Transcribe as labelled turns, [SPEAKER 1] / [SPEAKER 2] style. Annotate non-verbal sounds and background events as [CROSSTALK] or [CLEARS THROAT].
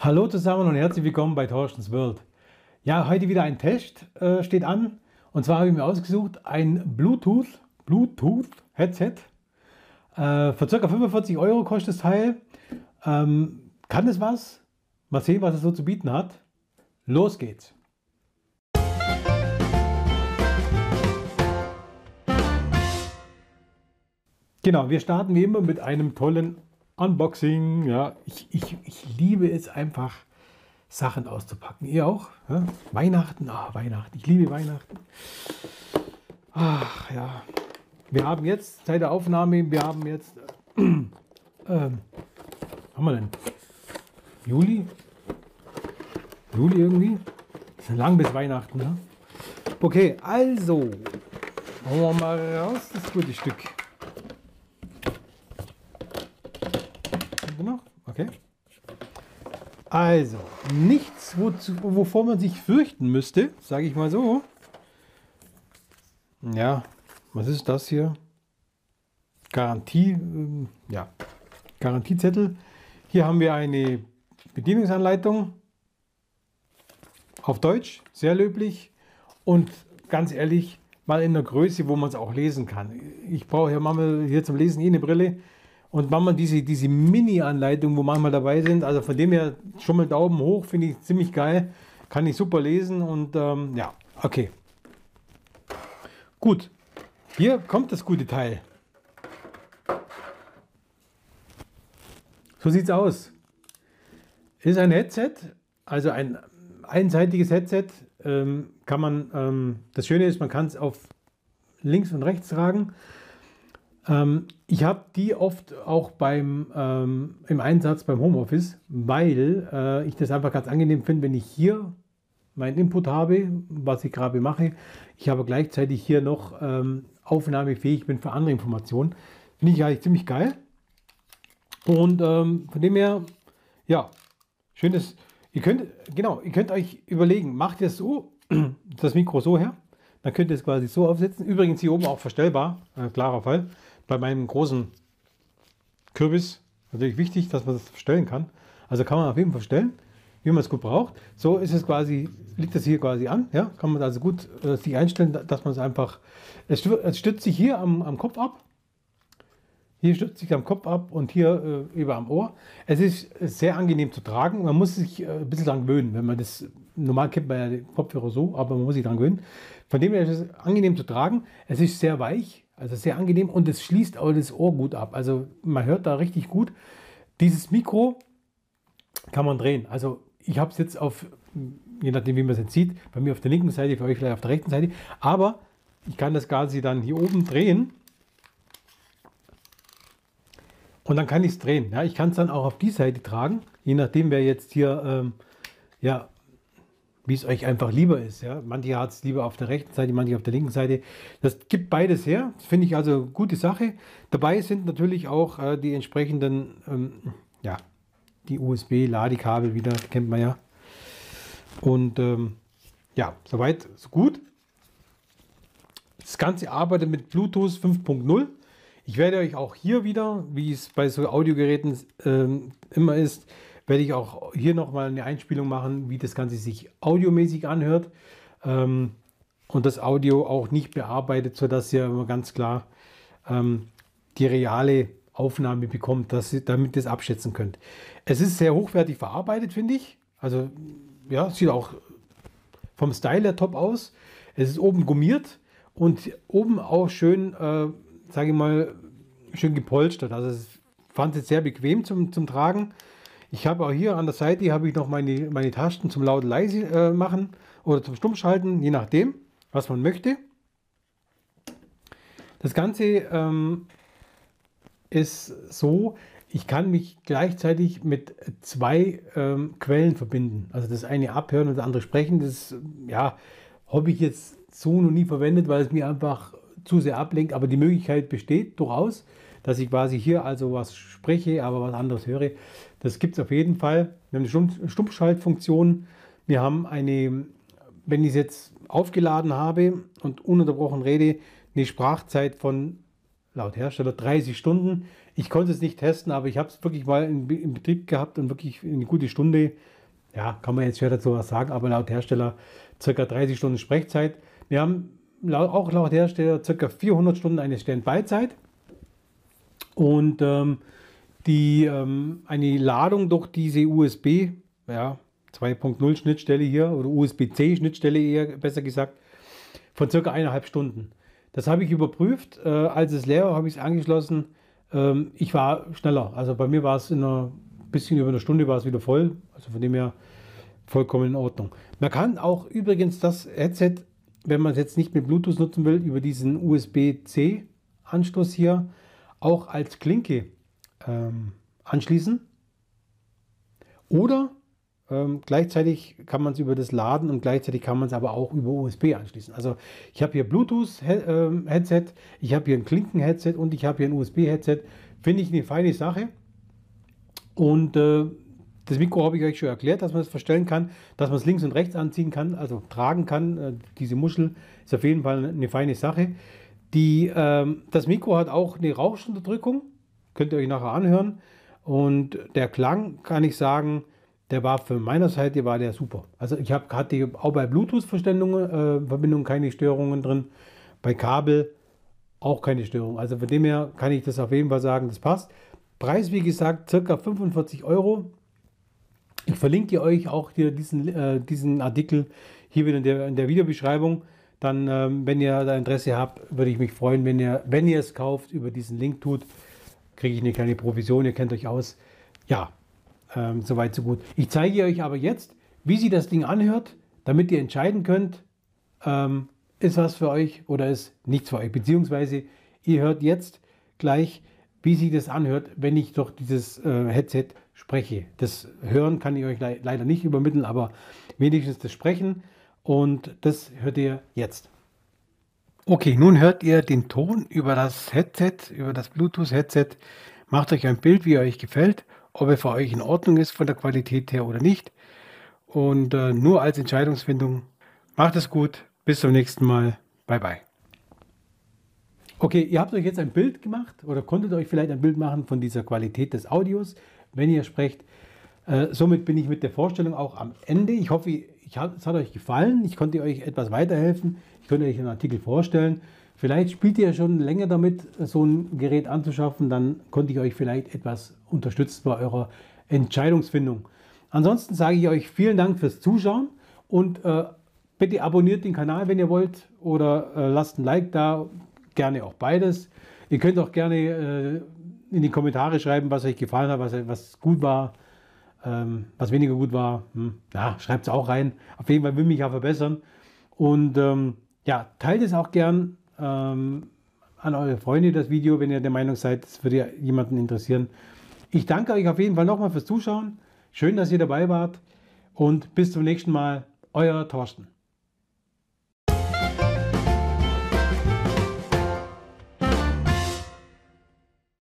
[SPEAKER 1] Hallo zusammen und herzlich willkommen bei Torstens World. Ja, heute wieder ein Test äh, steht an. Und zwar habe ich mir ausgesucht ein Bluetooth, Bluetooth Headset. Äh, für ca. 45 Euro kostet das Teil. Ähm, kann es was? Mal sehen, was es so zu bieten hat. Los geht's. Genau, wir starten wie immer mit einem tollen Unboxing. Ja, ich, ich, ich liebe es einfach, Sachen auszupacken. Ihr auch? Ja? Weihnachten, ah, Weihnachten. Ich liebe Weihnachten. Ach ja. Wir haben jetzt, seit der Aufnahme, wir haben jetzt, äh, ähm, haben wir denn? Juli? Juli irgendwie? Ist lang bis Weihnachten, ne? Okay, also, holen wir mal raus das gute Stück. noch? Okay. Also, nichts, wozu, wovor man sich fürchten müsste, sage ich mal so. Ja, was ist das hier? Garantie, ähm, ja, Garantiezettel. Hier haben wir eine Bedienungsanleitung auf Deutsch, sehr löblich und ganz ehrlich, mal in der Größe, wo man es auch lesen kann. Ich brauche ja hier zum Lesen eh eine Brille. Und manchmal diese, diese Mini-Anleitung, wo manchmal dabei sind, also von dem her schon mal Daumen hoch, finde ich ziemlich geil. Kann ich super lesen und ähm, ja, okay. Gut, hier kommt das gute Teil. So sieht es aus. Ist ein Headset, also ein einseitiges Headset. Ähm, kann man, ähm, das Schöne ist, man kann es auf links und rechts tragen. Ähm, ich habe die oft auch beim, ähm, im Einsatz beim Homeoffice, weil äh, ich das einfach ganz angenehm finde, wenn ich hier meinen Input habe, was ich gerade mache. Ich habe gleichzeitig hier noch ähm, aufnahmefähig bin für andere Informationen. Finde ich eigentlich ziemlich geil. Und ähm, von dem her, ja, schönes. Ihr könnt, genau, ihr könnt euch überlegen, macht ihr es so, [CLEARS THROAT] das Mikro so her, dann könnt ihr es quasi so aufsetzen. Übrigens hier oben auch verstellbar, äh, klarer Fall bei meinem großen Kürbis natürlich wichtig, dass man das verstellen kann. Also kann man auf jeden Fall verstellen, wie man es gut braucht. So ist es quasi, liegt das hier quasi an. Ja, kann man also gut äh, sich einstellen, dass man es einfach, es, es stützt sich hier am, am Kopf ab. Hier stützt sich am Kopf ab und hier äh, über am Ohr. Es ist sehr angenehm zu tragen. Man muss sich äh, ein bisschen daran gewöhnen, wenn man das, normal kennt man ja den Kopfhörer so, aber man muss sich daran gewöhnen. Von dem her ist es angenehm zu tragen. Es ist sehr weich, also sehr angenehm und es schließt auch das Ohr gut ab. Also man hört da richtig gut. Dieses Mikro kann man drehen. Also ich habe es jetzt auf, je nachdem wie man es jetzt sieht, bei mir auf der linken Seite, für euch vielleicht auf der rechten Seite. Aber ich kann das quasi dann hier oben drehen. Und dann kann ich es drehen. Ja, ich kann es dann auch auf die Seite tragen, je nachdem wer jetzt hier ähm, ja, wie es euch einfach lieber ist. Ja? Manche hat es lieber auf der rechten Seite, manche auf der linken Seite. Das gibt beides her. Das finde ich also gute Sache. Dabei sind natürlich auch äh, die entsprechenden, ähm, ja, die USB-Ladekabel wieder, kennt man ja. Und ähm, ja, soweit, so gut. Das Ganze arbeitet mit Bluetooth 5.0. Ich werde euch auch hier wieder, wie es bei so Audiogeräten ähm, immer ist, werde ich auch hier nochmal eine Einspielung machen, wie das Ganze sich audiomäßig anhört. Ähm, und das Audio auch nicht bearbeitet, sodass ihr immer ganz klar ähm, die reale Aufnahme bekommt, dass ihr, damit ihr es abschätzen könnt. Es ist sehr hochwertig verarbeitet, finde ich. Also ja, sieht auch vom Style her top aus. Es ist oben gummiert und oben auch schön, äh, sage ich mal, schön gepolstert. Also ich fand es sehr bequem zum, zum Tragen. Ich habe auch hier an der Seite habe ich noch meine, meine Tasten zum laut leise äh, machen oder zum Stummschalten, je nachdem, was man möchte. Das Ganze ähm, ist so, ich kann mich gleichzeitig mit zwei ähm, Quellen verbinden. Also das eine abhören und das andere sprechen. Das ja, habe ich jetzt so noch nie verwendet, weil es mir einfach zu sehr ablenkt. Aber die Möglichkeit besteht durchaus, dass ich quasi hier also was spreche, aber was anderes höre. Das gibt es auf jeden Fall. Wir haben eine Stummschaltfunktion. Wir haben eine, wenn ich es jetzt aufgeladen habe und ununterbrochen rede, eine Sprachzeit von laut Hersteller 30 Stunden. Ich konnte es nicht testen, aber ich habe es wirklich mal in, in, Betrieb gehabt und wirklich eine gute Stunde. Ja, kann man jetzt schwer dazu was sagen, aber laut Hersteller circa 30 Stunden Sprechzeit. Wir haben auch laut Hersteller circa 400 Stunden eine Standby-Zeit. Und ähm, die, ähm, eine Ladung durch diese USB, ja, 2.0 Schnittstelle hier oder USB-C Schnittstelle eher besser gesagt, von circa eineinhalb Stunden. Das habe ich überprüft. Äh, als es leer war, habe ich es angeschlossen. Ähm, ich war schneller. Also bei mir war es in einer bisschen über einer Stunde war es wieder voll. Also von dem her vollkommen in Ordnung. Man kann auch übrigens das Headset, wenn man es jetzt nicht mit Bluetooth nutzen will, über diesen USB-C Anschluss hier auch als Klinke ähm, anschließen. Oder ähm, gleichzeitig kann man es über das Laden und gleichzeitig kann man es aber auch über USB anschließen. Also ich habe hier Bluetooth-Headset, ähm, ich habe hier ein Klinken-Headset und ich habe hier ein USB-Headset. Finde ich eine feine Sache. Und äh, das Mikro habe ich euch schon erklärt, dass man es verstellen kann, dass man es links und rechts anziehen kann, also tragen kann. Äh, diese Muschel ist auf jeden Fall eine feine Sache. Die, ähm, das Mikro hat auch eine Rauschunterdrückung, könnt ihr euch nachher anhören. Und der Klang, kann ich sagen, der war von meiner Seite war der super. Also ich hab, hatte auch bei Bluetooth-Verbindungen äh, keine Störungen drin, bei Kabel auch keine Störung. Also von dem her kann ich das auf jeden Fall sagen, das passt. Preis, wie gesagt, circa 45 Euro. Ich verlinke euch auch hier diesen, äh, diesen Artikel hier wieder in der, in der Videobeschreibung. Dann, ähm, wenn ihr da Interesse habt, würde ich mich freuen, wenn ihr, wenn ihr es kauft, über diesen Link tut, kriege ich eine kleine Provision. Ihr kennt euch aus. Ja, ähm, Soweit, so gut. Ich zeige euch aber jetzt, wie sich das Ding anhört, damit ihr entscheiden könnt, ähm, ist was für euch oder ist nichts für euch. Beziehungsweise ihr hört jetzt gleich, wie sich das anhört, wenn ich durch dieses äh, Headset spreche. Das Hören kann ich euch le leider nicht übermitteln, aber wenigstens das Sprechen. Und das hört ihr jetzt. Okay, nun hört ihr den Ton über das Headset, über das Bluetooth-Headset. Macht euch ein Bild, wie er euch gefällt ob er für euch in Ordnung ist von der Qualität her oder nicht. Und äh, nur als Entscheidungsfindung. Macht es gut. Bis zum nächsten Mal. Bye bye. Okay, ihr habt euch jetzt ein Bild gemacht oder konntet euch vielleicht ein Bild machen von dieser Qualität des Audios, wenn ihr sprecht. Äh, somit bin ich mit der Vorstellung auch am Ende. Ich hoffe, ich hab, es hat euch gefallen. Ich konnte euch etwas weiterhelfen. Ich konnte euch einen Artikel vorstellen. Vielleicht spielt ihr schon länger damit, so ein Gerät anzuschaffen, dann konnte ich euch vielleicht etwas unterstützen bei eurer Entscheidungsfindung. Ansonsten sage ich euch vielen Dank fürs Zuschauen und äh, bitte abonniert den Kanal, wenn ihr wollt, oder äh, lasst ein Like da, gerne auch beides. Ihr könnt auch gerne äh, in die Kommentare schreiben, was euch gefallen hat, was, was gut war, ähm, was weniger gut war. Hm, ja, schreibt es auch rein. Auf jeden Fall will mich ja verbessern. Und ähm, ja, teilt es auch gern ähm, an eure Freunde das Video, wenn ihr der Meinung seid, es würde jemanden interessieren. Ich danke euch auf jeden Fall nochmal fürs Zuschauen. Schön, dass ihr dabei wart und bis zum nächsten Mal. Euer Thorsten.